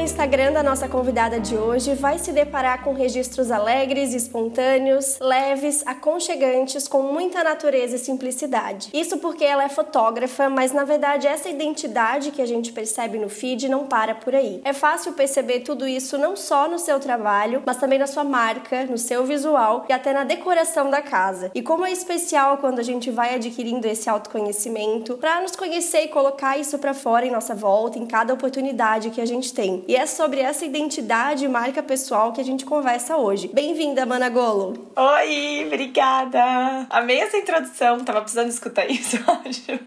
No Instagram da nossa convidada de hoje, vai se deparar com registros alegres, espontâneos, leves, aconchegantes, com muita natureza e simplicidade. Isso porque ela é fotógrafa, mas na verdade essa identidade que a gente percebe no feed não para por aí. É fácil perceber tudo isso não só no seu trabalho, mas também na sua marca, no seu visual e até na decoração da casa. E como é especial quando a gente vai adquirindo esse autoconhecimento para nos conhecer e colocar isso para fora em nossa volta, em cada oportunidade que a gente tem. E é sobre essa identidade e marca pessoal que a gente conversa hoje. Bem-vinda, Mana Golo! Oi, obrigada! Amei essa introdução, tava precisando escutar isso, acho.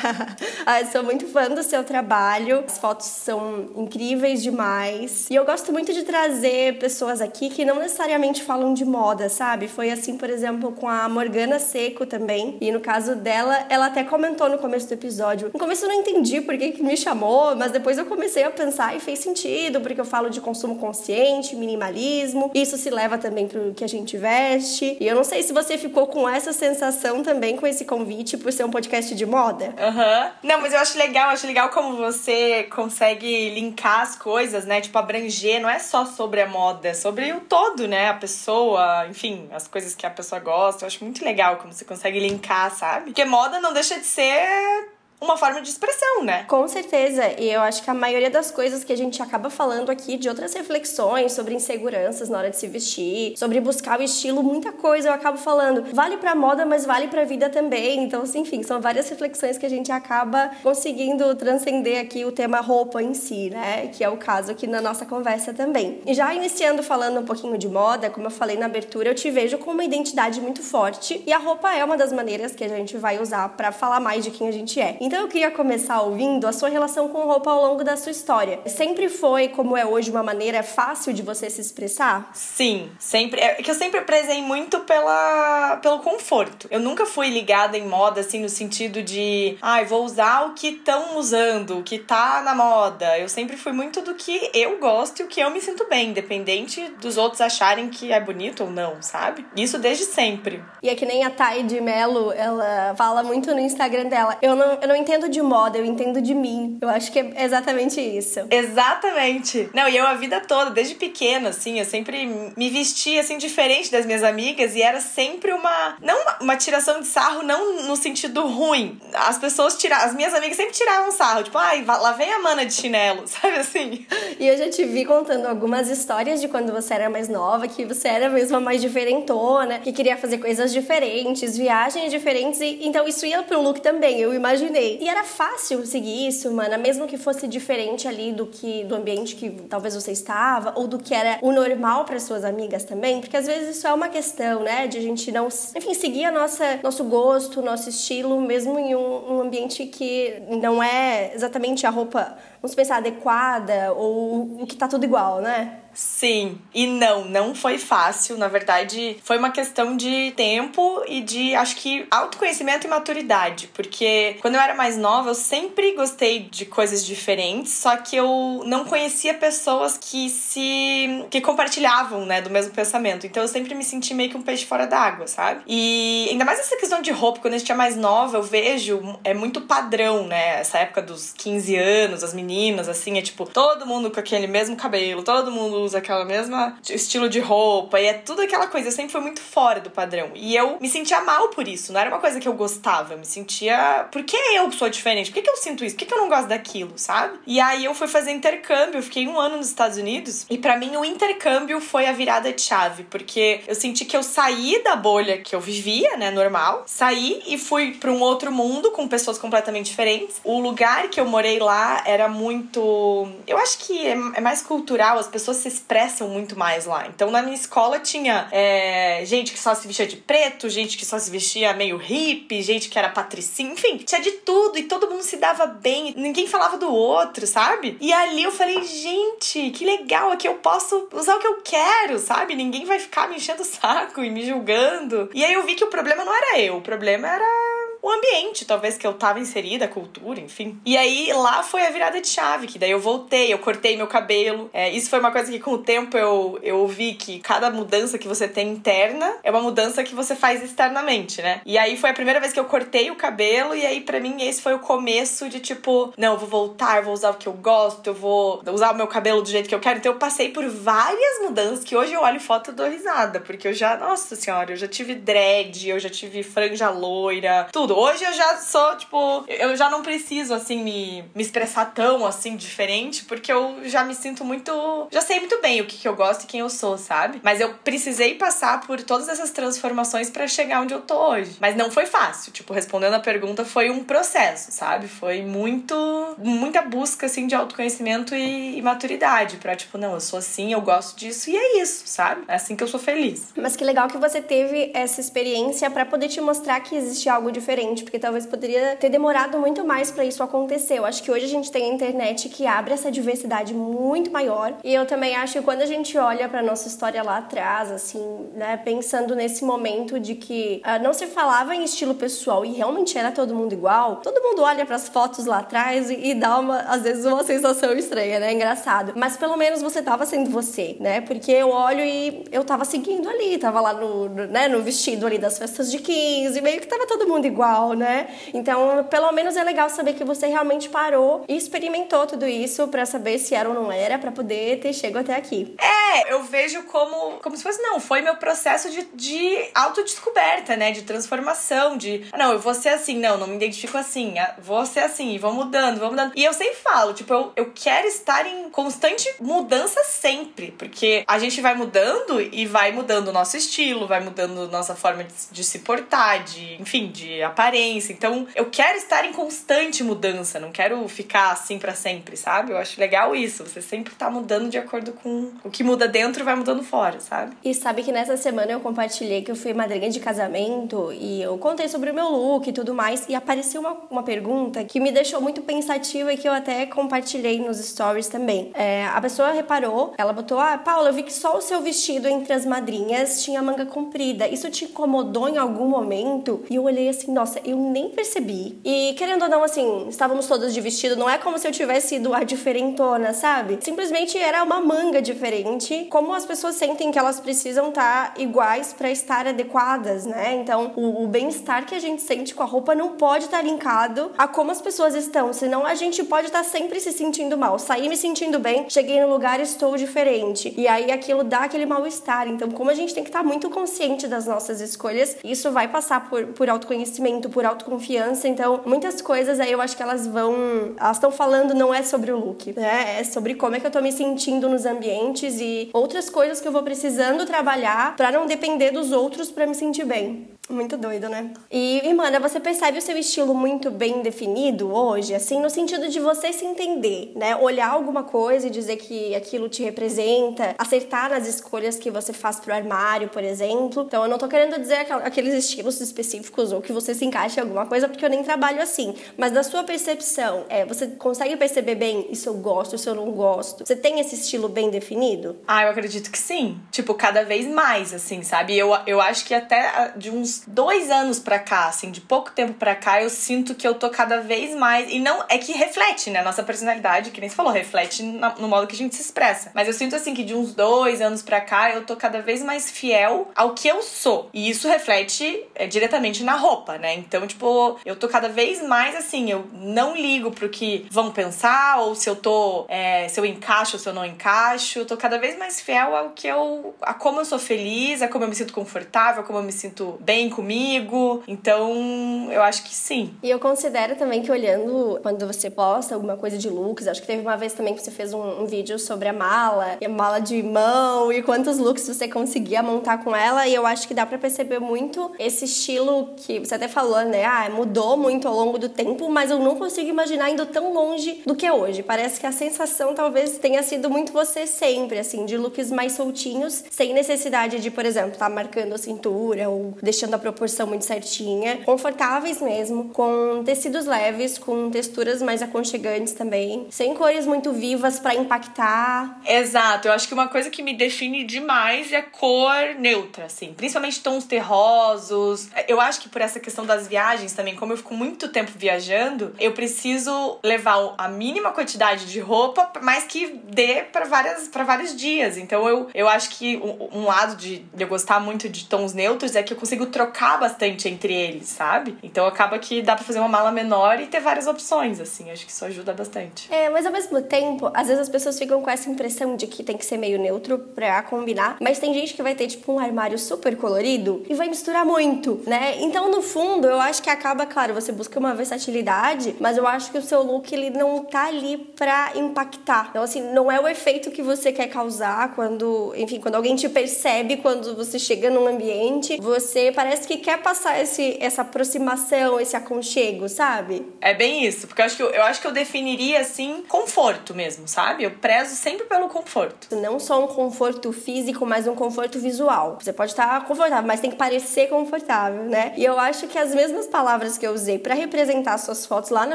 ah, eu sou muito fã do seu trabalho, as fotos são incríveis demais. E eu gosto muito de trazer pessoas aqui que não necessariamente falam de moda, sabe? Foi assim, por exemplo, com a Morgana Seco também. E no caso dela, ela até comentou no começo do episódio. No começo eu não entendi por que, que me chamou, mas depois eu comecei a pensar e fez sentido, porque eu falo de consumo consciente, minimalismo. Isso se leva também pro que a gente veste. E eu não sei se você ficou com essa sensação também com esse convite por ser um podcast de moda. Aham. Uhum. Não, mas eu acho legal, acho legal como você consegue linkar as coisas, né? Tipo, abranger, não é só sobre a moda, é sobre o todo, né? A pessoa, enfim, as coisas que a pessoa gosta. Eu acho muito legal como você consegue linkar, sabe? Porque moda não deixa de ser uma forma de expressão, né? Com certeza. E eu acho que a maioria das coisas que a gente acaba falando aqui, de outras reflexões sobre inseguranças na hora de se vestir, sobre buscar o estilo, muita coisa eu acabo falando. Vale pra moda, mas vale pra vida também. Então, assim, enfim, são várias reflexões que a gente acaba conseguindo transcender aqui o tema roupa em si, né? Que é o caso aqui na nossa conversa também. E já iniciando falando um pouquinho de moda, como eu falei na abertura, eu te vejo com uma identidade muito forte e a roupa é uma das maneiras que a gente vai usar para falar mais de quem a gente é. Então eu queria começar ouvindo a sua relação com roupa ao longo da sua história. Sempre foi, como é hoje, uma maneira fácil de você se expressar? Sim, sempre. É que eu sempre prezei muito pela, pelo conforto. Eu nunca fui ligada em moda, assim, no sentido de, ai, ah, vou usar o que estão usando, o que tá na moda. Eu sempre fui muito do que eu gosto e o que eu me sinto bem, independente dos outros acharem que é bonito ou não, sabe? Isso desde sempre. E é que nem a Thay de Mello, ela fala muito no Instagram dela. Eu não, eu não entendo de moda, eu entendo de mim. Eu acho que é exatamente isso. Exatamente. Não, e eu a vida toda, desde pequena, assim, eu sempre me vestia, assim, diferente das minhas amigas e era sempre uma. Não uma, uma tiração de sarro, não no sentido ruim. As pessoas tiravam. As minhas amigas sempre tiravam sarro, tipo, ai, lá vem a mana de chinelo, sabe assim? E eu já te vi contando algumas histórias de quando você era mais nova, que você era mesmo mais diferentona, que queria fazer coisas diferentes, viagens diferentes, e então isso ia pro look também, eu imaginei. E era fácil seguir isso, mana, mesmo que fosse diferente ali do que do ambiente que talvez você estava ou do que era o normal para suas amigas também, porque às vezes isso é uma questão, né, de a gente não, enfim, seguir a nossa nosso gosto, nosso estilo, mesmo em um, um ambiente que não é exatamente a roupa, vamos pensar adequada ou o que tá tudo igual, né? Sim, e não, não foi fácil. Na verdade, foi uma questão de tempo e de, acho que, autoconhecimento e maturidade. Porque quando eu era mais nova, eu sempre gostei de coisas diferentes, só que eu não conhecia pessoas que se. que compartilhavam, né, do mesmo pensamento. Então eu sempre me senti meio que um peixe fora d'água, sabe? E ainda mais essa questão de roupa, quando a gente é mais nova, eu vejo, é muito padrão, né? Essa época dos 15 anos, as meninas, assim, é tipo, todo mundo com aquele mesmo cabelo, todo mundo usa aquela mesma estilo de roupa, e é tudo aquela coisa. Eu sempre fui muito fora do padrão. E eu me sentia mal por isso. Não era uma coisa que eu gostava. Eu me sentia. Por que eu sou diferente? Por que, que eu sinto isso? Por que, que eu não gosto daquilo, sabe? E aí eu fui fazer intercâmbio. Fiquei um ano nos Estados Unidos. E para mim o intercâmbio foi a virada de chave. Porque eu senti que eu saí da bolha que eu vivia, né? Normal. Saí e fui para um outro mundo com pessoas completamente diferentes. O lugar que eu morei lá era muito. Eu acho que é, é mais cultural. As pessoas se expressam muito mais lá. Então, na minha escola tinha é, gente que só se vestia de preto, gente que só se vestia meio hippie, gente que era patricinha, enfim, tinha de tudo e todo mundo se dava bem, ninguém falava do outro, sabe? E ali eu falei, gente, que legal, aqui eu posso usar o que eu quero, sabe? Ninguém vai ficar me enchendo o saco e me julgando. E aí eu vi que o problema não era eu, o problema era o ambiente, talvez, que eu tava inserida, a cultura, enfim. E aí lá foi a virada de chave, que daí eu voltei, eu cortei meu cabelo. É, isso foi uma coisa que com o tempo eu, eu vi que cada mudança que você tem interna é uma mudança que você faz externamente, né? E aí foi a primeira vez que eu cortei o cabelo, e aí para mim esse foi o começo de tipo, não, eu vou voltar, vou usar o que eu gosto, eu vou usar o meu cabelo do jeito que eu quero. Então eu passei por várias mudanças que hoje eu olho foto e dou risada, porque eu já, nossa senhora, eu já tive dread, eu já tive franja loira, tudo Hoje eu já sou, tipo, eu já não preciso, assim, me, me expressar tão, assim, diferente, porque eu já me sinto muito. Já sei muito bem o que, que eu gosto e quem eu sou, sabe? Mas eu precisei passar por todas essas transformações para chegar onde eu tô hoje. Mas não foi fácil. Tipo, respondendo a pergunta, foi um processo, sabe? Foi muito. muita busca, assim, de autoconhecimento e, e maturidade. Pra, tipo, não, eu sou assim, eu gosto disso e é isso, sabe? É assim que eu sou feliz. Mas que legal que você teve essa experiência para poder te mostrar que existe algo diferente diferente, porque talvez poderia ter demorado muito mais para isso acontecer. Eu acho que hoje a gente tem a internet que abre essa diversidade muito maior. E eu também acho que quando a gente olha para nossa história lá atrás, assim, né, pensando nesse momento de que uh, não se falava em estilo pessoal e realmente era todo mundo igual, todo mundo olha para as fotos lá atrás e, e, dá uma, às vezes, uma sensação estranha, né? Engraçado. Mas pelo menos você tava sendo você, né? Porque eu olho e eu tava seguindo ali, tava lá no, no, né, no vestido ali das festas de 15, meio que tava todo mundo igual igual, né? Então, pelo menos é legal saber que você realmente parou e experimentou tudo isso para saber se era ou não era, para poder ter chego até aqui. É, eu vejo como, como se fosse, não, foi meu processo de, de autodescoberta, né? De transformação, de, não, eu vou ser assim, não, não me identifico assim, vou ser assim, e vou mudando, vou mudando. E eu sempre falo, tipo, eu, eu quero estar em constante mudança sempre, porque a gente vai mudando e vai mudando o nosso estilo, vai mudando nossa forma de, de se portar, de, enfim, de aparência. Então, eu quero estar em constante mudança, não quero ficar assim para sempre, sabe? Eu acho legal isso. Você sempre tá mudando de acordo com o que muda dentro vai mudando fora, sabe? E sabe que nessa semana eu compartilhei que eu fui madrinha de casamento e eu contei sobre o meu look e tudo mais. E apareceu uma, uma pergunta que me deixou muito pensativa e que eu até compartilhei nos stories também. É, a pessoa reparou, ela botou: Ah, Paula, eu vi que só o seu vestido entre as madrinhas tinha manga comprida. Isso te incomodou em algum momento? E eu olhei assim, nossa, eu nem percebi. E querendo ou não, assim, estávamos todas de vestido, não é como se eu tivesse ido a diferentona, sabe? Simplesmente era uma manga diferente, como as pessoas sentem que elas precisam estar tá iguais para estar adequadas, né? Então, o, o bem-estar que a gente sente com a roupa não pode estar tá linkado a como as pessoas estão, senão a gente pode estar tá sempre se sentindo mal. Saí me sentindo bem, cheguei no lugar estou diferente. E aí aquilo dá aquele mal-estar. Então, como a gente tem que estar muito consciente das nossas escolhas, isso vai passar por, por autoconhecimento por autoconfiança. Então, muitas coisas aí eu acho que elas vão. Elas estão falando não é sobre o look, né? É sobre como é que eu tô me sentindo nos ambientes e outras coisas que eu vou precisando trabalhar para não depender dos outros para me sentir bem. Muito doido, né? E, mana, você percebe o seu estilo muito bem definido hoje, assim, no sentido de você se entender, né? Olhar alguma coisa e dizer que aquilo te representa, acertar nas escolhas que você faz pro armário, por exemplo. Então, eu não tô querendo dizer aqueles estilos específicos ou que você se encaixe em alguma coisa, porque eu nem trabalho assim. Mas da sua percepção, é, você consegue perceber bem isso eu gosto, isso eu não gosto? Você tem esse estilo bem definido? Ah, eu acredito que sim. Tipo, cada vez mais, assim, sabe? Eu, eu acho que até de uns dois anos pra cá, assim, de pouco tempo pra cá, eu sinto que eu tô cada vez mais. E não. É que reflete, né? Nossa personalidade, que nem você falou, reflete no modo que a gente se expressa. Mas eu sinto, assim, que de uns dois anos pra cá, eu tô cada vez mais fiel ao que eu sou. E isso reflete é, diretamente na roupa, né? Então, tipo, eu tô cada vez mais assim, eu não ligo pro que vão pensar, ou se eu tô. É, se eu encaixo ou se eu não encaixo. Eu tô cada vez mais fiel ao que eu. a como eu sou feliz, a como eu me sinto confortável, a como eu me sinto bem comigo. Então, eu acho que sim. E eu considero também que olhando quando você posta alguma coisa de looks, acho que teve uma vez também que você fez um, um vídeo sobre a mala, e a mala de mão e quantos looks você conseguia montar com ela, e eu acho que dá para perceber muito esse estilo que você até falou, né? Ah, mudou muito ao longo do tempo, mas eu não consigo imaginar indo tão longe do que é hoje. Parece que a sensação talvez tenha sido muito você sempre, assim, de looks mais soltinhos, sem necessidade de, por exemplo, estar tá marcando a cintura ou deixando a proporção muito certinha. Confortáveis mesmo, com tecidos leves, com texturas mais aconchegantes também, sem cores muito vivas para impactar. Exato, eu acho que uma coisa que me define demais é a cor neutra, assim, principalmente tons terrosos. Eu acho que por essa questão das viagens também, como eu fico muito tempo viajando, eu preciso levar a mínima quantidade de roupa, mas que dê para várias para vários dias. Então eu, eu acho que um, um lado de, de eu gostar muito de tons neutros é que eu consigo trocar bastante entre eles, sabe? Então acaba que dá para fazer uma mala menor e ter várias opções, assim. Acho que isso ajuda bastante. É, mas ao mesmo tempo, às vezes as pessoas ficam com essa impressão de que tem que ser meio neutro pra combinar, mas tem gente que vai ter tipo um armário super colorido e vai misturar muito, né? Então, no fundo, eu acho que acaba, claro, você busca uma versatilidade, mas eu acho que o seu look ele não tá ali pra impactar. Então, assim, não é o efeito que você quer causar quando, enfim, quando alguém te percebe quando você chega num ambiente, você parece que quer passar esse, essa aproximação, esse aconchego, sabe? É bem isso, porque eu acho que eu, eu acho que eu definiria assim conforto mesmo, sabe? Eu prezo sempre pelo conforto. Não só um conforto físico, mas um conforto visual. Você pode estar confortável, mas tem que parecer confortável, né? E eu acho que as mesmas palavras que eu usei para representar suas fotos lá na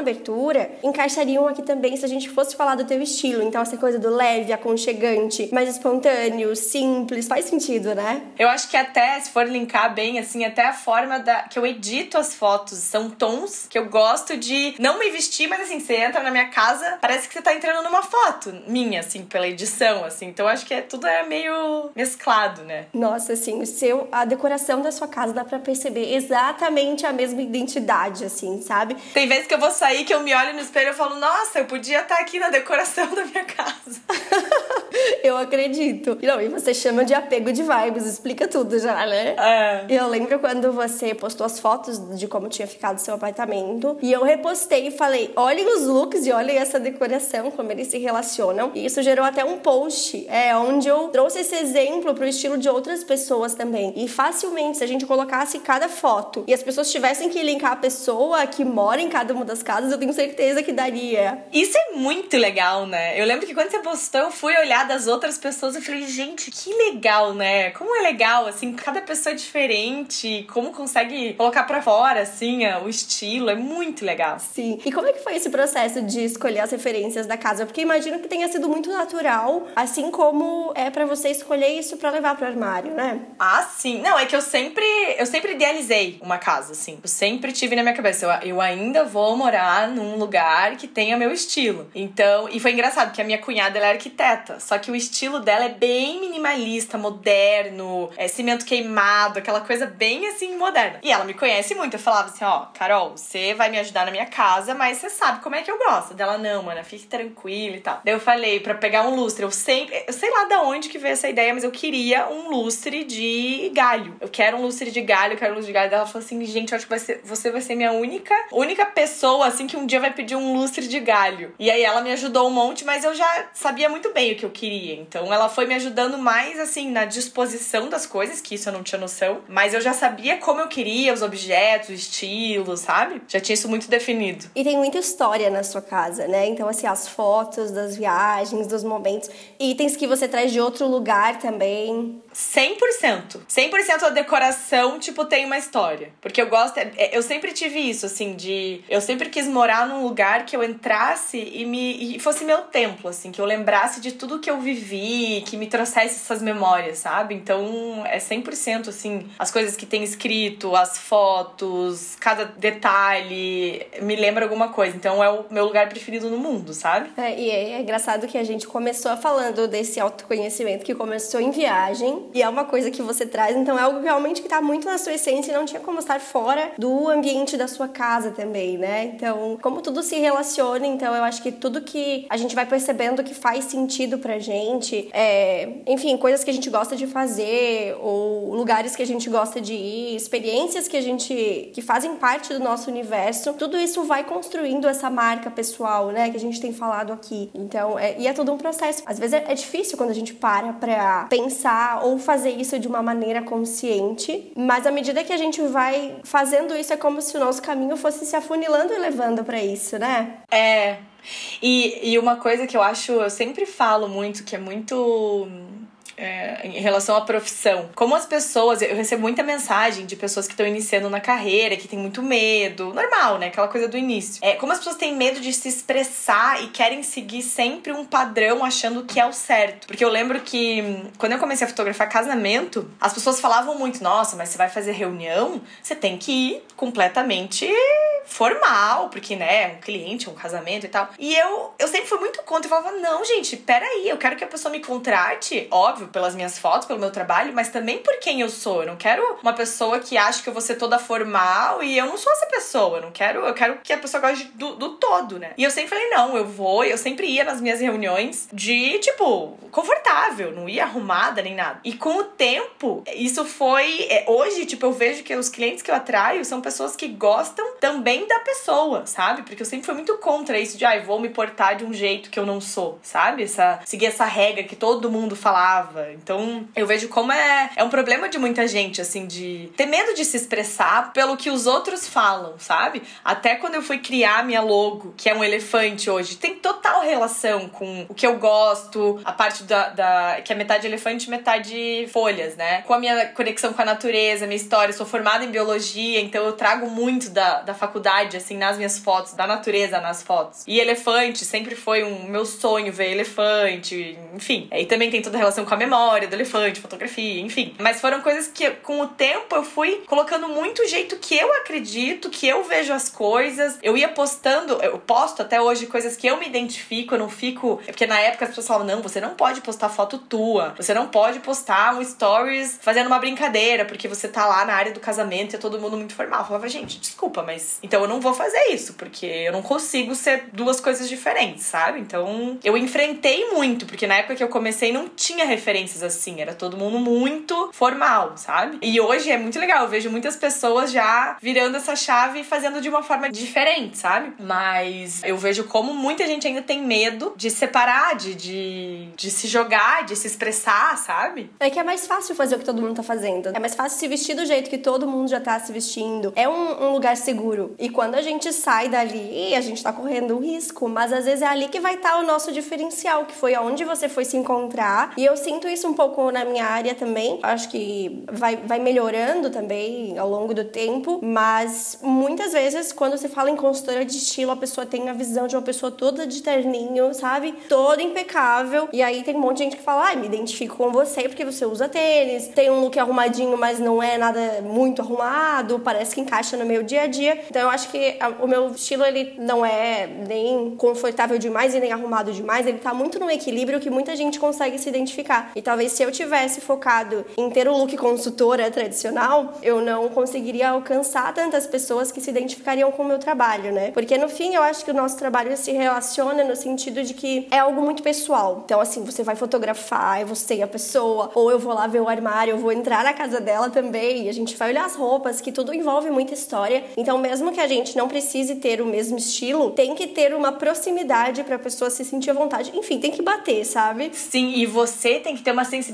abertura encaixariam aqui também se a gente fosse falar do teu estilo. Então, essa coisa do leve, aconchegante, mais espontâneo, simples, faz sentido, né? Eu acho que até, se for linkar bem, assim, até a forma da, que eu edito as fotos são tons que eu gosto de não me vestir, mas assim, você entra na minha casa, parece que você tá entrando numa foto minha, assim, pela edição, assim. Então, acho que é, tudo é meio mesclado, né? Nossa, assim, o seu, a decoração da sua casa dá pra perceber exatamente a mesma identidade, assim, sabe? Tem vezes que eu vou sair, que eu me olho no espelho e falo, nossa, eu podia estar tá aqui na decoração da minha casa. eu acredito. Não, e você chama de apego de vibes, explica tudo já, né? É. Eu lembro quando você postou as fotos de como tinha ficado seu apartamento, e eu repostei e falei, olhem os looks e olhem essa decoração, como eles se relacionam. E isso gerou até um post, é, onde eu trouxe esse exemplo pro estilo de outras pessoas também. E facilmente, se a gente colocasse cada foto e as pessoas tivessem que linkar a pessoa que mora em cada uma das casas, eu tenho certeza que daria. Isso é muito legal, né? Eu lembro que quando você postou, eu fui olhar das outras pessoas e falei, gente, que legal, né? Como é legal, assim, cada pessoa é diferente, como consegue colocar para fora, assim, o estilo, é muito legal. Sim. E como é que foi esse processo de escolher as referências da casa? Porque imagino que tenha sido muito natural, assim como é para você escolher isso para levar pro armário, né? Ah, sim. Não, é que eu sempre, eu sempre idealizei uma casa, assim. Eu sempre tive na minha cabeça, eu, eu ainda vou morar num lugar que tenha meu estilo. Então, e foi engraçado que a minha cunhada ela é arquiteta, só que o estilo dela é bem minimalista, moderno, é cimento queimado, aquela coisa bem assim moderna. E ela me conhece muito. Eu falava assim, ó, Carol, você vai me ajudar na minha casa, mas você sabe como é que eu gosto. Dela não, mana, fique tranquila e tal. Daí eu falei para pegar um lustre, eu sempre, eu sei lá da onde que veio essa ideia, mas eu queria um lustre de galho. Eu quero um lustre de galho, eu quero um lustre de galho. Daí ela falou assim, gente, eu acho que vai ser, você vai ser minha única, única pessoa assim que um dia vai pedir um lustre de galho. E aí ela me ajudou um monte, mas eu já sabia muito bem o que eu queria. Então ela foi me ajudando mais assim na disposição das coisas, que isso eu não tinha noção, mas eu já sabia como eu queria, os objetos, o estilo, sabe? Já tinha isso muito definido. E tem muita história na sua casa, né? Então, assim, as fotos das viagens, dos momentos, itens que você traz de outro lugar também. 100%. 100% a decoração, tipo, tem uma história. Porque eu gosto. É, eu sempre tive isso, assim, de. Eu sempre quis morar num lugar que eu entrasse e me. E fosse meu templo, assim, que eu lembrasse de tudo que eu vivi, que me trouxesse essas memórias, sabe? Então é 100% assim, as coisas que tem escrito, as fotos, cada detalhe me lembra alguma coisa. Então é o meu lugar preferido no mundo, sabe? É, e é, é engraçado que a gente começou falando desse autoconhecimento que começou em viagem e é uma coisa que você traz, então é algo realmente que tá muito na sua essência e não tinha como estar fora do ambiente da sua casa também, né? Então, como tudo se relaciona, então eu acho que tudo que a gente vai percebendo que faz sentido pra gente, é, enfim, coisas que a gente gosta de fazer, ou lugares que a gente gosta de ir, experiências que a gente. que fazem parte do nosso universo, tudo isso vai construindo essa marca pessoal, né? Que a gente tem falado aqui. Então, é, e é todo um processo. Às vezes é, é difícil quando a gente para pra pensar ou fazer isso de uma maneira consciente, mas à medida que a gente vai fazendo isso, é como se o nosso caminho fosse se afunilando e levando para isso, né? É. E, e uma coisa que eu acho, eu sempre falo muito, que é muito é, em relação à profissão. Como as pessoas, eu recebo muita mensagem de pessoas que estão iniciando na carreira, que tem muito medo, normal, né? Aquela coisa do início. É, como as pessoas têm medo de se expressar e querem seguir sempre um padrão achando que é o certo. Porque eu lembro que hum, quando eu comecei a fotografar casamento, as pessoas falavam muito: nossa, mas você vai fazer reunião, você tem que ir completamente formal, porque, né, um cliente, um casamento e tal. E eu, eu sempre fui muito contra. Eu falava, não, gente, peraí, eu quero que a pessoa me contrate, óbvio, pelas minhas fotos, pelo meu trabalho, mas também por quem eu sou. Eu não quero uma pessoa que acha que eu vou ser toda formal e eu não sou essa pessoa. Eu não quero, eu quero que a pessoa goste do, do todo, né? E eu sempre falei, não, eu vou, eu sempre ia nas minhas reuniões de, tipo, confortável, não ia arrumada nem nada. E com o tempo, isso foi. É, hoje, tipo, eu vejo que os clientes que eu atraio são pessoas que gostam também também da pessoa, sabe? Porque eu sempre fui muito contra isso de, ai, ah, vou me portar de um jeito que eu não sou, sabe? Essa, seguir essa regra que todo mundo falava. Então, eu vejo como é, é um problema de muita gente, assim, de ter medo de se expressar pelo que os outros falam, sabe? Até quando eu fui criar minha logo, que é um elefante hoje, tem total relação com o que eu gosto, a parte da, da que é metade elefante, metade folhas, né? Com a minha conexão com a natureza, minha história. Eu sou formada em biologia, então eu trago muito da, da faculdade, assim, nas minhas fotos, da natureza nas fotos. E elefante sempre foi um meu sonho ver elefante, enfim. Aí também tem toda a relação com a memória do elefante, fotografia, enfim. Mas foram coisas que com o tempo eu fui colocando muito o jeito que eu acredito, que eu vejo as coisas. Eu ia postando, eu posto até hoje coisas que eu me identifico, eu não fico. É porque na época as pessoas falavam, não, você não pode postar foto tua, você não pode postar um stories fazendo uma brincadeira, porque você tá lá na área do casamento e é todo mundo muito formal. Eu falava, gente, desculpa, mas então eu não vou fazer isso, porque eu não consigo ser duas coisas diferentes, sabe? Então eu enfrentei muito, porque na época que eu comecei não tinha referências assim, era todo mundo muito formal, sabe? E hoje é muito legal, eu vejo muitas pessoas já virando essa chave e fazendo de uma forma diferente, sabe? Mas eu vejo como muita gente ainda tem medo de separar, de, de, de se jogar, de se expressar, sabe? É que é mais fácil fazer o que todo mundo tá fazendo. É mais fácil se vestir do jeito que todo mundo já tá se vestindo. É um, um lugar seguro. E quando a gente sai dali, a gente tá correndo um risco, mas às vezes é ali que vai estar tá o nosso diferencial, que foi aonde você foi se encontrar. E eu sinto isso um pouco na minha área também. Acho que vai, vai melhorando também ao longo do tempo, mas muitas vezes quando você fala em consultora de estilo, a pessoa tem a visão de uma pessoa toda de terninho, sabe? Toda impecável. E aí tem um monte de gente que fala: "Ah, me identifico com você porque você usa tênis, tem um look arrumadinho, mas não é nada muito arrumado, parece que encaixa no meu dia a dia". Então eu acho que o meu estilo ele não é nem confortável demais e nem arrumado demais, ele tá muito no equilíbrio que muita gente consegue se identificar. E talvez se eu tivesse focado em ter o look consultora tradicional, eu não conseguiria alcançar tantas pessoas que se identificariam com o meu trabalho, né? Porque no fim eu acho que o nosso trabalho se relaciona no sentido de que é algo muito pessoal. Então assim, você vai fotografar, é você a pessoa, ou eu vou lá ver o armário, eu vou entrar na casa dela também, e a gente vai olhar as roupas, que tudo envolve muita história. Então mesmo que a gente não precise ter o mesmo estilo, tem que ter uma proximidade para a pessoa se sentir à vontade. Enfim, tem que bater, sabe? Sim, e você tem que ter uma sensibilidade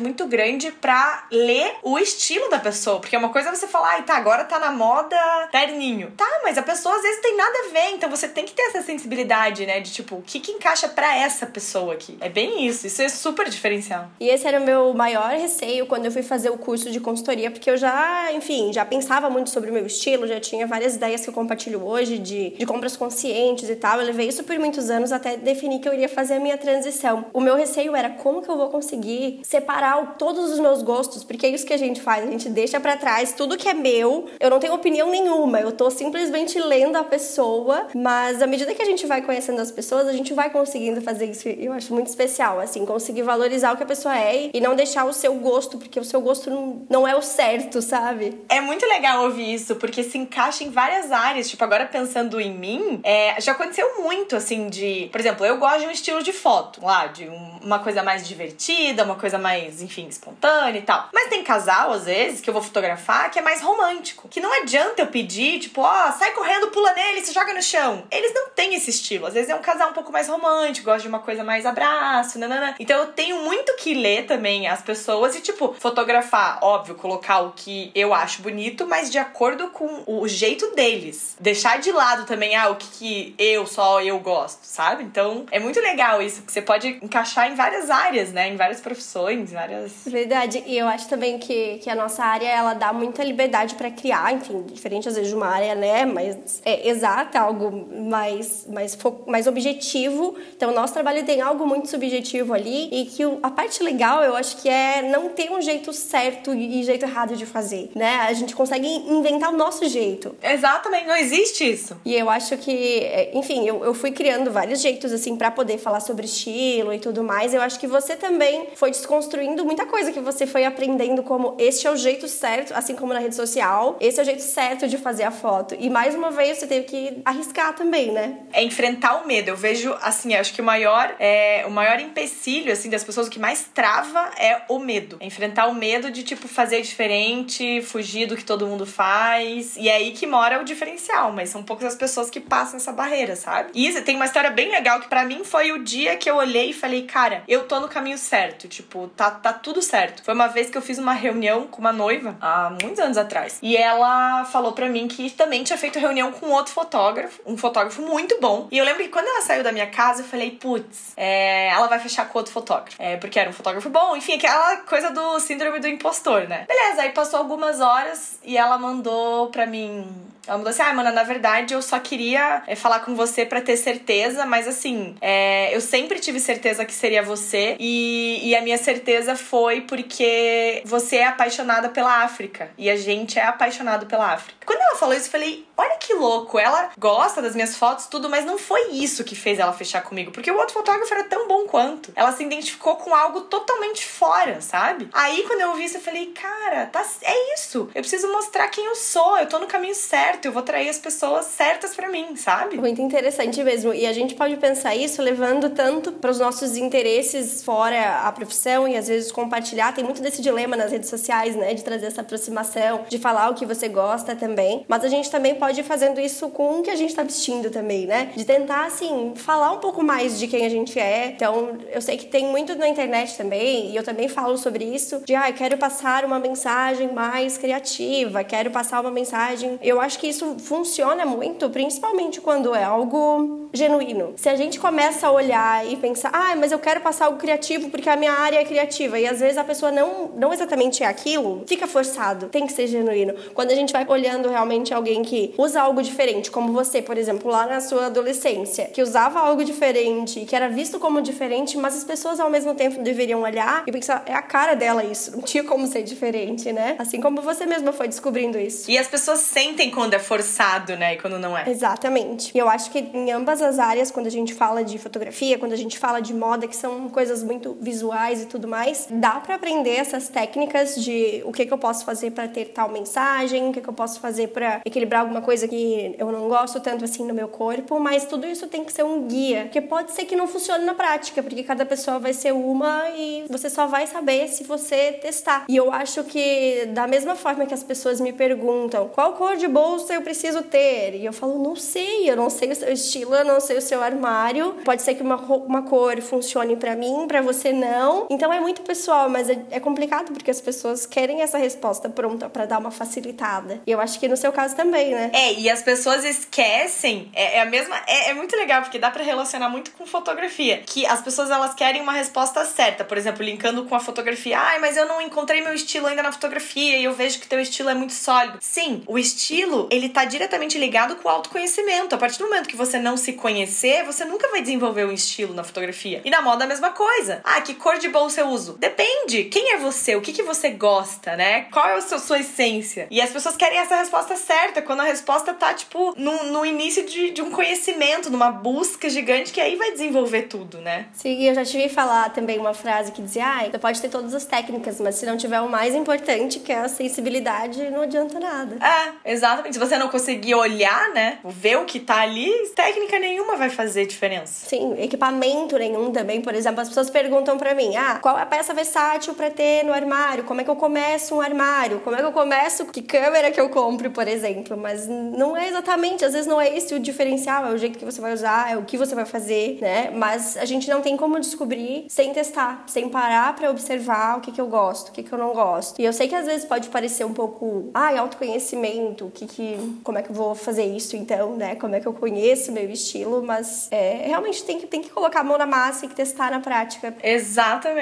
muito grande para ler o estilo da pessoa, porque uma coisa é você falar, ai, tá, agora tá na moda terninho. Tá, mas a pessoa às vezes tem nada a ver, então você tem que ter essa sensibilidade, né, de tipo, o que que encaixa para essa pessoa aqui. É bem isso, isso é super diferencial. E esse era o meu maior receio quando eu fui fazer o curso de consultoria, porque eu já, enfim, já pensava muito sobre o meu estilo, já tinha várias ideias que eu compartilho hoje de, de compras conscientes e tal. Eu levei isso por muitos anos até definir que eu iria fazer a minha transição. O meu receio era como que eu vou conseguir separar todos os meus gostos, porque é isso que a gente faz, a gente deixa para trás tudo que é meu. Eu não tenho opinião nenhuma, eu tô simplesmente lendo a pessoa, mas à medida que a gente vai conhecendo as pessoas, a gente vai conseguindo fazer isso. Eu acho muito especial, assim, conseguir valorizar o que a pessoa é e não deixar o seu gosto, porque o seu gosto não, não é o certo, sabe? É muito legal ouvir isso, porque se encaixa em várias áreas. Tipo, agora pensando em mim, é, já aconteceu muito, assim, de. Por exemplo, eu gosto de um estilo de foto, lá, de um, uma coisa mais divertida, uma coisa mais, enfim, espontânea e tal. Mas tem casal, às vezes, que eu vou fotografar que é mais romântico. Que não adianta eu pedir, tipo, ó, oh, sai correndo, pula nele, se joga no chão. Eles não têm esse estilo. Às vezes é um casal um pouco mais romântico, gosta de uma coisa mais abraço, nanana. Então eu tenho muito que ler também as pessoas e, tipo, fotografar, óbvio, colocar o que eu acho bonito, mas de acordo com o jeito deles. Deixar de lado também, ah, o que, que eu, só eu gosto, sabe? Então é muito legal isso, que você pode encaixar em várias áreas, né? Em várias profissões, várias. Verdade. E eu acho também que, que a nossa área, ela dá muita liberdade para criar, enfim, diferente às vezes de uma área, né? Mas é exata, algo mais, mais, mais objetivo. Então, o nosso trabalho tem algo muito subjetivo ali e que a parte legal, eu acho que é não ter um jeito certo e jeito errado de fazer, né? A gente consegue inventar o nosso jeito. Exatamente, não existe isso. E eu acho que, é, enfim, eu, eu fui criando vários jeitos, assim, para poder falar sobre estilo e tudo mais. Eu acho que você também foi desconstruindo muita coisa que você foi aprendendo como este é o jeito certo, assim como na rede social, esse é o jeito certo de fazer a foto. E mais uma vez você teve que arriscar também, né? É enfrentar o medo. Eu vejo, assim, acho que o maior, é, o maior empecilho, assim, das pessoas, o que mais trava é o medo. É enfrentar o medo de, tipo, fazer diferente, fugir do que todo mundo faz. E é aí que mora o diferencial, mas são poucas as pessoas que passam essa barreira, sabe? E tem uma história bem legal que para mim foi o dia que eu olhei e falei, cara, eu tô no caminho certo. Tipo, tá, tá tudo certo. Foi uma vez que eu fiz uma reunião com uma noiva, há muitos anos atrás. E ela falou para mim que também tinha feito reunião com outro fotógrafo, um fotógrafo muito bom. E eu lembro que quando ela saiu da minha casa, eu falei, putz, é, ela vai fechar com outro fotógrafo. É, porque era um fotógrafo bom, enfim, aquela coisa do síndrome do impostor, né? Beleza, aí passou algumas horas e ela mandou pra mim ela mudou assim: ah, mana, na verdade eu só queria é, falar com você para ter certeza, mas assim, é, eu sempre tive certeza que seria você e, e a minha certeza foi porque você é apaixonada pela África e a gente é apaixonado pela África. Quando ela falou isso, eu falei: olha que louco, ela gosta das minhas fotos, tudo, mas não foi isso que fez ela fechar comigo, porque o outro fotógrafo era tão bom quanto. Ela se identificou com algo totalmente fora, sabe? Aí quando eu ouvi isso, eu falei: cara, tá, é isso. Eu preciso mostrar quem eu sou, eu tô no caminho certo, eu vou atrair as pessoas certas para mim, sabe? Muito interessante mesmo. E a gente pode pensar isso levando tanto para os nossos interesses fora a profissão e às vezes compartilhar. Tem muito desse dilema nas redes sociais, né? De trazer essa aproximação, de falar o que você gosta também. Mas a gente também pode ir fazendo isso com o que a gente tá vestindo também, né? De tentar, assim, falar um pouco mais de quem a gente é. Então, eu sei que tem muito na internet também, e eu também falo sobre isso, de, ah, quero passar uma mensagem mais criativa, quero passar uma mensagem. Eu acho que isso funciona muito, principalmente quando é algo genuíno. Se a gente começa a olhar e pensar, ah, mas eu quero passar algo criativo porque a minha área é criativa, e às vezes a pessoa não, não exatamente é aquilo, fica forçado, tem que ser genuíno. Quando a gente vai olhando realmente alguém que usa algo diferente, como você, por exemplo, lá na sua adolescência, que usava algo diferente, que era visto como diferente, mas as pessoas ao mesmo tempo deveriam olhar e pensar, é a cara dela isso, não tinha como ser diferente, né? Assim como você mesma foi descobrindo isso. E as pessoas sentem quando é forçado, né, e quando não é. Exatamente. E eu acho que em ambas as áreas, quando a gente fala de fotografia, quando a gente fala de moda, que são coisas muito visuais e tudo mais, dá para aprender essas técnicas de o que, que eu posso fazer para ter tal mensagem, o que, que eu posso fazer para equilibrar alguma coisa que eu não gosto tanto assim no meu corpo, mas tudo isso tem que ser um guia, porque pode ser que não funcione na prática, porque cada pessoa vai ser uma e você só vai saber se você testar. E eu acho que da mesma forma que as pessoas me perguntam qual cor de bolsa eu preciso ter, e eu falo, não sei, eu não sei o seu estilo, eu não sei o seu armário. Pode ser que uma, uma cor funcione para mim, para você não. Então é muito pessoal, mas é, é complicado porque as pessoas querem essa resposta pronta para dar uma facilitada. E eu acho que no seu caso também, né? É, e as pessoas esquecem. É, é a mesma. É, é, muito legal porque dá para relacionar muito com fotografia. Que as pessoas elas querem uma resposta certa. Por exemplo, linkando com a fotografia. Ai, mas eu não encontrei meu estilo ainda na fotografia e eu vejo que teu estilo é muito sólido. Sim, o estilo ele tá diretamente ligado com o autoconhecimento. A partir do momento que você não se conhecer, você nunca vai desenvolver um estilo na fotografia. E na moda a mesma coisa. Ah, que cor de bolsa eu uso? Depende. Quem é você? O que, que você gosta, né? Qual é a sua, sua essência? E as pessoas querem essa resposta certa, quando a resposta tá, tipo, no, no início de, de um conhecimento, numa busca gigante, que aí vai desenvolver tudo, né? Sim, eu já tive falar também uma frase que dizia: ah, você pode ter todas as técnicas, mas se não tiver o mais importante, que é a sensibilidade, não adianta nada. É, exatamente. Se você não conseguir olhar, né, ver o que tá ali, técnica nenhuma vai fazer diferença. Sim, equipamento nenhum também. Por exemplo, as pessoas perguntam para mim: ah, qual é a peça versátil para ter no armário? Como é que eu começo um armário? Como é que eu começo? Que câmera que eu compro, por exemplo? Mas não é exatamente, às vezes não é esse o diferencial, é o jeito que você vai usar, é o que você vai fazer, né? Mas a gente não tem como descobrir sem testar, sem parar para observar o que, que eu gosto, o que, que eu não gosto. E eu sei que às vezes pode parecer um pouco, ai, ah, autoconhecimento, o que que, como é que eu vou fazer isso então, né? Como é que eu conheço meu estilo, mas é, realmente tem que, tem que colocar a mão na massa e testar na prática. Exatamente.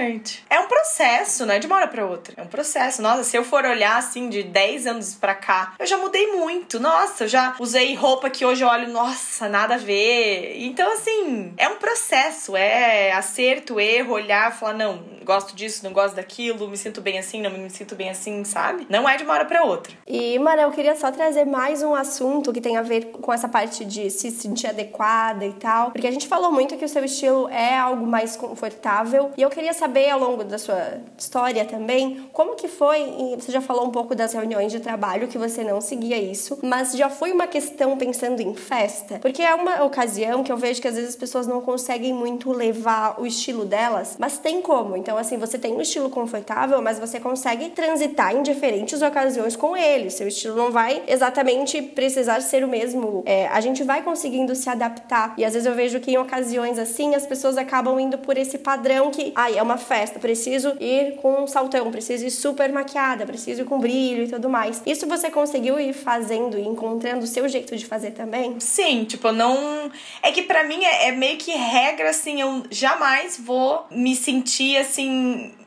É um processo, né? De uma hora pra outra. É um processo. Nossa, se eu for olhar assim de 10 anos pra cá, eu já mudei muito. Nossa, eu já usei roupa que hoje eu olho, nossa, nada a ver. Então, assim, é um processo, é acerto, erro, olhar, falar, não, gosto disso, não gosto daquilo, me sinto bem assim, não me sinto bem assim, sabe? Não é de uma hora pra outra. E, Mara, eu queria só trazer mais um assunto que tem a ver com essa parte de se sentir adequada e tal, porque a gente falou muito que o seu estilo é algo mais confortável e eu queria saber ao longo da sua história também como que foi, você já falou um pouco das reuniões de trabalho que você não seguia isso, mas já foi uma questão pensando em festa? Porque é uma ocasião que eu vejo que às vezes as pessoas não conseguem muito levar o estilo delas, mas tem como. Então, assim, você tem um estilo confortável, mas você consegue transitar em diferentes ocasiões com ele. Seu estilo não vai exatamente precisar ser o mesmo. É, a gente vai conseguindo se adaptar. E às vezes eu vejo que em ocasiões assim as pessoas acabam indo por esse padrão que, ai, ah, é uma festa, preciso ir com um saltão, preciso ir super maquiada, preciso ir com brilho e tudo mais. Isso você conseguiu ir fazendo e encontrando o seu jeito de fazer também? Sim, tipo, não. É que para mim é, é meio que regra assim, eu jamais vou me sentir assim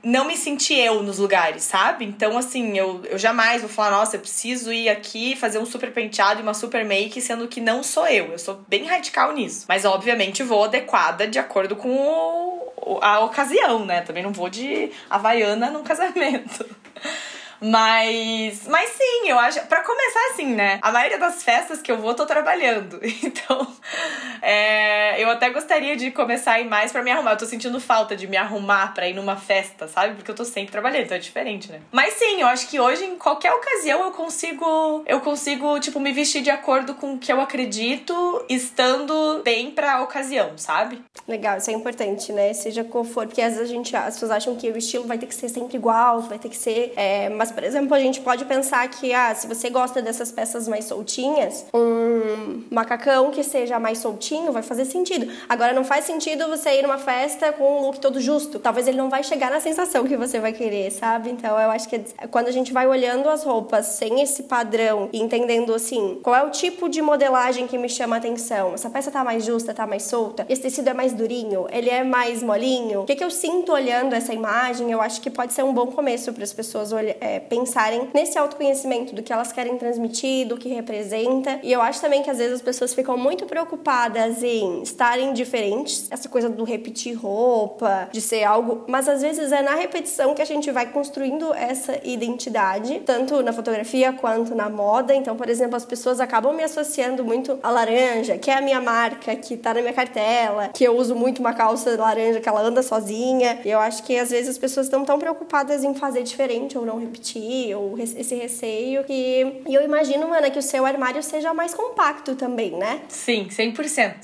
não me sentir eu nos lugares, sabe? Então, assim, eu, eu jamais vou falar, nossa, eu preciso ir aqui fazer um super penteado e uma super make, sendo que não sou eu. Eu sou bem radical nisso. Mas, obviamente, vou adequada de acordo com o, a ocasião, né? Também não vou de havaiana num casamento. Mas, mas sim, eu acho. Para começar assim, né? A maioria das festas que eu vou, tô trabalhando. Então, é, eu até gostaria de começar a ir mais para me arrumar. Eu tô sentindo falta de me arrumar para ir numa festa, sabe? Porque eu tô sempre trabalhando, então é diferente, né? Mas sim, eu acho que hoje, em qualquer ocasião, eu consigo. Eu consigo, tipo, me vestir de acordo com o que eu acredito, estando bem pra ocasião, sabe? Legal, isso é importante, né? Seja qual for, porque às vezes a gente, as pessoas acham que o estilo vai ter que ser sempre igual, vai ter que ser. É, mas por exemplo, a gente pode pensar que, ah, se você gosta dessas peças mais soltinhas, um macacão que seja mais soltinho vai fazer sentido. Agora, não faz sentido você ir numa festa com um look todo justo. Talvez ele não vai chegar na sensação que você vai querer, sabe? Então, eu acho que quando a gente vai olhando as roupas sem esse padrão e entendendo, assim, qual é o tipo de modelagem que me chama a atenção. Essa peça tá mais justa, tá mais solta? Esse tecido é mais durinho? Ele é mais molinho? O que, que eu sinto olhando essa imagem? Eu acho que pode ser um bom começo para as pessoas é, pensarem nesse autoconhecimento do que elas querem transmitir, do que representa. E eu acho também que às vezes as pessoas ficam muito preocupadas em estarem diferentes, essa coisa do repetir roupa, de ser algo, mas às vezes é na repetição que a gente vai construindo essa identidade, tanto na fotografia quanto na moda. Então, por exemplo, as pessoas acabam me associando muito a laranja, que é a minha marca, que tá na minha cartela, que eu uso muito uma calça laranja que ela anda sozinha. E eu acho que às vezes as pessoas estão tão preocupadas em fazer diferente ou não repetir ou esse receio. E, e eu imagino, Mana, que o seu armário seja mais compacto também, né? Sim, 100%.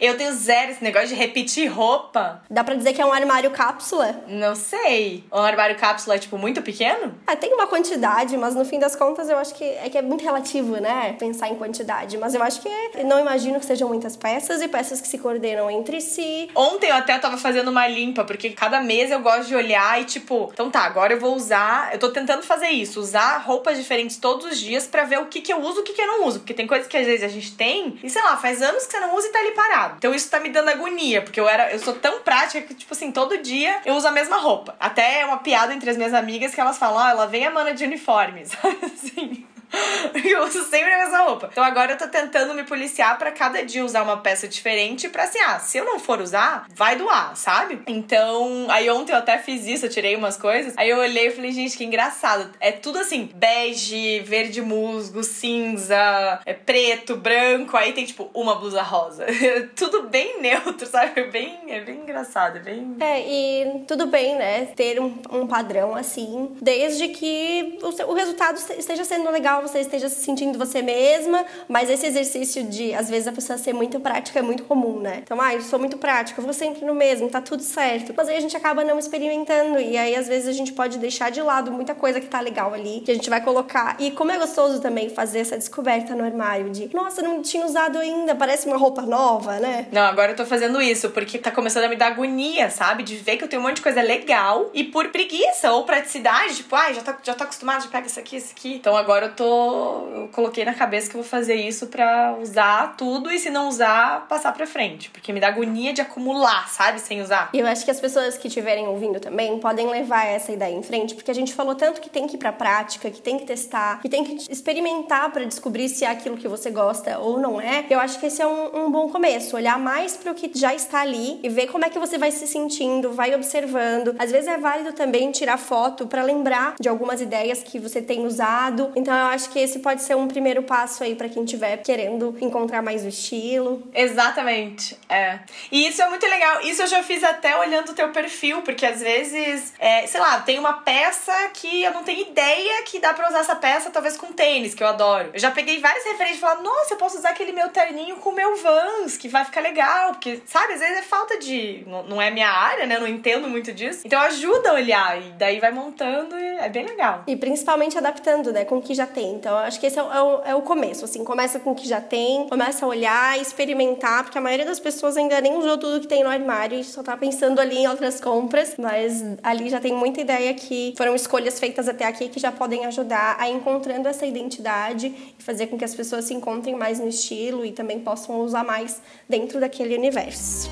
Eu tenho zero esse negócio de repetir roupa. Dá pra dizer que é um armário cápsula? Não sei. Um armário cápsula é, tipo, muito pequeno? Ah, tem uma quantidade, mas no fim das contas eu acho que é, que é muito relativo, né? Pensar em quantidade. Mas eu acho que é, não imagino que sejam muitas peças e peças que se coordenam entre si. Ontem eu até tava fazendo uma limpa, porque cada mês eu gosto de olhar e, tipo, então tá, agora eu vou usar. Eu tô tentando fazer isso, usar roupas diferentes todos os dias para ver o que, que eu uso e o que, que eu não uso. Porque tem coisas que às vezes a gente tem e, sei lá, faz anos que você não usa e tá ali parado parado. Então isso tá me dando agonia, porque eu era, eu sou tão prática que, tipo assim, todo dia eu uso a mesma roupa. Até é uma piada entre as minhas amigas que elas falam, ó, oh, ela vem a mana de uniformes. assim. eu uso sempre a mesma roupa. Então agora eu tô tentando me policiar para cada dia usar uma peça diferente pra assim, ah, se eu não for usar, vai doar, sabe? Então, aí ontem eu até fiz isso, eu tirei umas coisas. Aí eu olhei e falei, gente, que engraçado. É tudo assim, bege, verde musgo, cinza, é preto, branco. Aí tem tipo uma blusa rosa. tudo bem neutro, sabe? É bem, é bem engraçado, é bem. É, e tudo bem, né? Ter um, um padrão assim, desde que o, o resultado esteja sendo legal, você esteja se sentindo você mesma, mas esse exercício de, às vezes, a pessoa ser muito prática é muito comum, né? Então, ah, eu sou muito prática, eu vou sempre no mesmo, tá tudo certo. Mas aí a gente acaba não experimentando, e aí às vezes a gente pode deixar de lado muita coisa que tá legal ali, que a gente vai colocar. E como é gostoso também fazer essa descoberta no armário de, nossa, não tinha usado ainda, parece uma roupa nova, né? Não, agora eu tô fazendo isso, porque tá começando a me dar agonia, sabe? De ver que eu tenho um monte de coisa legal e por preguiça ou praticidade, tipo, ai, ah, já tá, já acostumado, já pega isso aqui, isso aqui. Então agora eu tô. Eu coloquei na cabeça que eu vou fazer isso pra usar tudo e se não usar, passar pra frente. Porque me dá agonia de acumular, sabe? Sem usar. E eu acho que as pessoas que estiverem ouvindo também podem levar essa ideia em frente, porque a gente falou tanto que tem que ir pra prática, que tem que testar, que tem que experimentar para descobrir se é aquilo que você gosta ou não é. Eu acho que esse é um, um bom começo. Olhar mais pro que já está ali e ver como é que você vai se sentindo, vai observando. Às vezes é válido também tirar foto para lembrar de algumas ideias que você tem usado. Então eu acho que esse pode ser um primeiro passo aí para quem estiver querendo encontrar mais o estilo. Exatamente, é. E isso é muito legal. Isso eu já fiz até olhando o teu perfil, porque às vezes, é, sei lá, tem uma peça que eu não tenho ideia que dá pra usar essa peça, talvez com tênis, que eu adoro. Eu já peguei várias referências e falei, nossa, eu posso usar aquele meu terninho com o meu Vans, que vai ficar legal. Porque, sabe, às vezes é falta de. Não é minha área, né? Eu não entendo muito disso. Então ajuda a olhar. E daí vai montando e é bem legal. E principalmente adaptando, né? Com o que já tem. Então acho que esse é o, é o, é o começo, assim. Começa com o que já tem, começa a olhar, experimentar, porque a maioria das pessoas ainda nem usou tudo que tem no armário e só tá pensando ali em outras compras. Mas ali já tem muita ideia que foram escolhas feitas até aqui que já podem ajudar a encontrando essa identidade e fazer com que as pessoas se encontrem mais no estilo e também possam usar mais dentro daquele universo.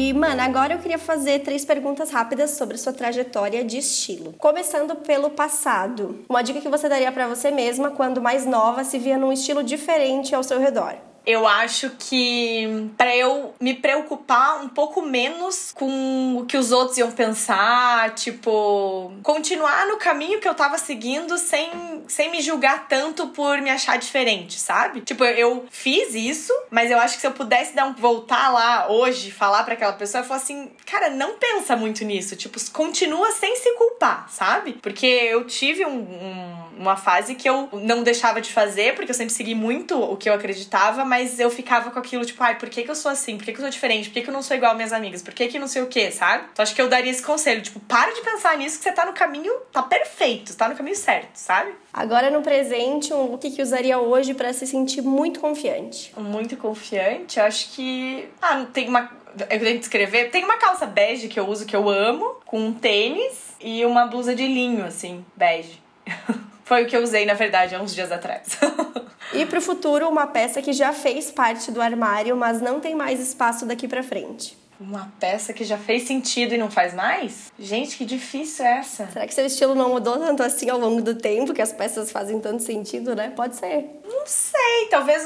E, mano, agora eu queria fazer três perguntas rápidas sobre sua trajetória de estilo. Começando pelo passado. Uma dica que você daria para você mesma quando mais nova se via num estilo diferente ao seu redor? Eu acho que para eu me preocupar um pouco menos com o que os outros iam pensar, tipo, continuar no caminho que eu tava seguindo sem, sem me julgar tanto por me achar diferente, sabe? Tipo, eu fiz isso, mas eu acho que se eu pudesse dar um voltar lá hoje, falar para aquela pessoa, eu assim, cara, não pensa muito nisso, tipo, continua sem se culpar, sabe? Porque eu tive um, um, uma fase que eu não deixava de fazer, porque eu sempre segui muito o que eu acreditava, mas mas eu ficava com aquilo, tipo, ai, por que, que eu sou assim? Por que, que eu sou diferente? Por que, que eu não sou igual minhas amigas? Por que, que não sei o quê, sabe? Então acho que eu daria esse conselho, tipo, para de pensar nisso que você tá no caminho, tá perfeito, tá no caminho certo, sabe? Agora no presente, um look que usaria hoje para se sentir muito confiante. Muito confiante? Acho que. Ah, tem uma. Eu tenho que escrever. Tem uma calça bege que eu uso, que eu amo, com um tênis e uma blusa de linho, assim, bege. Foi o que eu usei, na verdade, há uns dias atrás. e pro futuro, uma peça que já fez parte do armário, mas não tem mais espaço daqui para frente. Uma peça que já fez sentido e não faz mais? Gente, que difícil é essa. Será que seu estilo não mudou tanto assim ao longo do tempo, que as peças fazem tanto sentido, né? Pode ser. Não sei, talvez.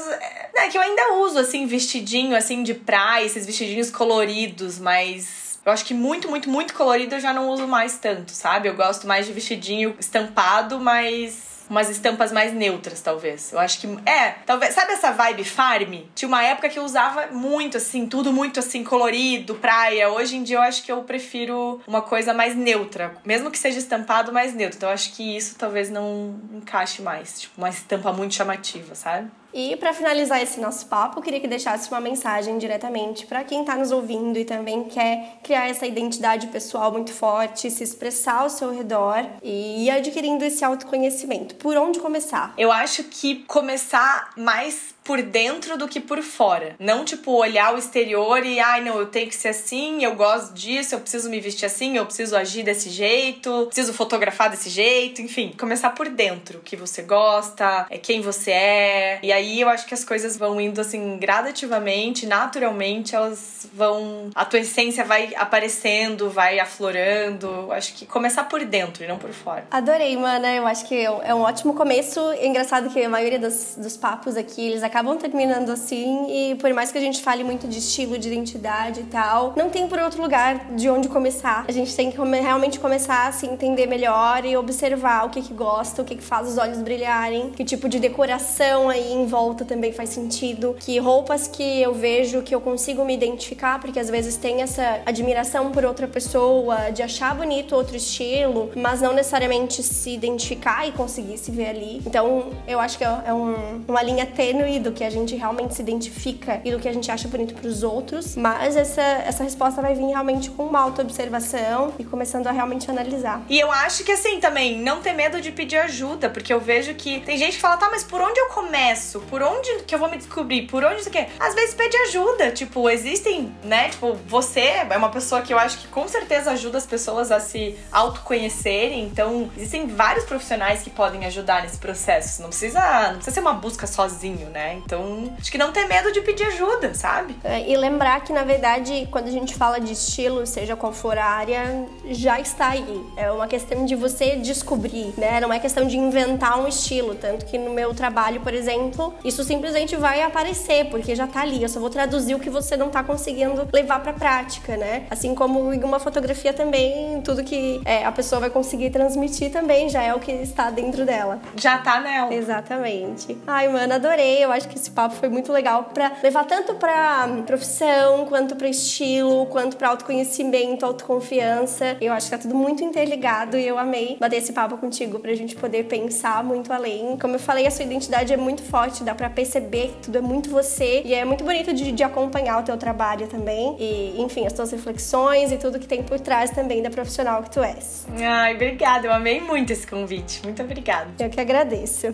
É que eu ainda uso, assim, vestidinho, assim, de praia, esses vestidinhos coloridos, mas eu acho que muito, muito, muito colorido eu já não uso mais tanto, sabe? Eu gosto mais de vestidinho estampado, mas umas estampas mais neutras, talvez. Eu acho que. É, talvez. Sabe essa vibe farm? Tinha uma época que eu usava muito, assim, tudo muito assim, colorido, praia. Hoje em dia eu acho que eu prefiro uma coisa mais neutra. Mesmo que seja estampado, mais neutro. Então eu acho que isso talvez não encaixe mais. Tipo, uma estampa muito chamativa, sabe? E para finalizar esse nosso papo, queria que deixasse uma mensagem diretamente para quem está nos ouvindo e também quer criar essa identidade pessoal muito forte, se expressar ao seu redor e ir adquirindo esse autoconhecimento. Por onde começar? Eu acho que começar mais por dentro do que por fora. Não, tipo, olhar o exterior e, ai, não, eu tenho que ser assim, eu gosto disso, eu preciso me vestir assim, eu preciso agir desse jeito, preciso fotografar desse jeito, enfim, começar por dentro, o que você gosta, é quem você é. E aí eu acho que as coisas vão indo assim gradativamente, naturalmente, elas vão. A tua essência vai aparecendo, vai aflorando. Acho que começar por dentro e não por fora. Adorei, mana. Eu acho que é um ótimo começo. É engraçado que a maioria dos, dos papos aqui, eles acabam terminando assim. E por mais que a gente fale muito de estilo, de identidade e tal, não tem por outro lugar de onde começar. A gente tem que realmente começar a se entender melhor e observar o que que gosta, o que que faz os olhos brilharem, que tipo de decoração aí em volta também faz sentido, que roupas que eu vejo que eu consigo me identificar, porque às vezes tem essa admiração por outra pessoa, de achar bonito outro estilo, mas não necessariamente se identificar e conseguir se ver ali. Então, eu acho que é um, uma linha tênue do que a gente realmente se identifica e do que a gente acha bonito para os outros, mas essa, essa resposta vai vir realmente com uma auto-observação e começando a realmente analisar. E eu acho que assim também, não ter medo de pedir ajuda, porque eu vejo que tem gente que fala, tá, mas por onde eu começo? Por onde que eu vou me descobrir? Por onde isso aqui? Às vezes pede ajuda, tipo, existem, né? Tipo, você é uma pessoa que eu acho que com certeza ajuda as pessoas a se autoconhecerem, então existem vários profissionais que podem ajudar nesse processo. Não precisa, não precisa ser uma busca sozinho, né? Então, acho que não ter medo de pedir ajuda, sabe? É, e lembrar que, na verdade, quando a gente fala de estilo, seja qual for a área, já está aí. É uma questão de você descobrir, né? Não é questão de inventar um estilo. Tanto que no meu trabalho, por exemplo, isso simplesmente vai aparecer, porque já tá ali. Eu só vou traduzir o que você não tá conseguindo levar pra prática, né? Assim como em uma fotografia também, tudo que é, a pessoa vai conseguir transmitir também já é o que está dentro dela. Já tá nela. Exatamente. Ai, mano, adorei. Eu acho que esse papo foi muito legal para levar tanto pra profissão, quanto para estilo, quanto para autoconhecimento, autoconfiança. Eu acho que tá tudo muito interligado e eu amei bater esse papo contigo pra gente poder pensar muito além. Como eu falei, a sua identidade é muito forte, dá para perceber que tudo é muito você e é muito bonito de, de acompanhar o teu trabalho também. E, enfim, as tuas reflexões e tudo que tem por trás também da profissional que tu és. Ai, obrigada. Eu amei muito esse convite. Muito obrigada. Eu que agradeço.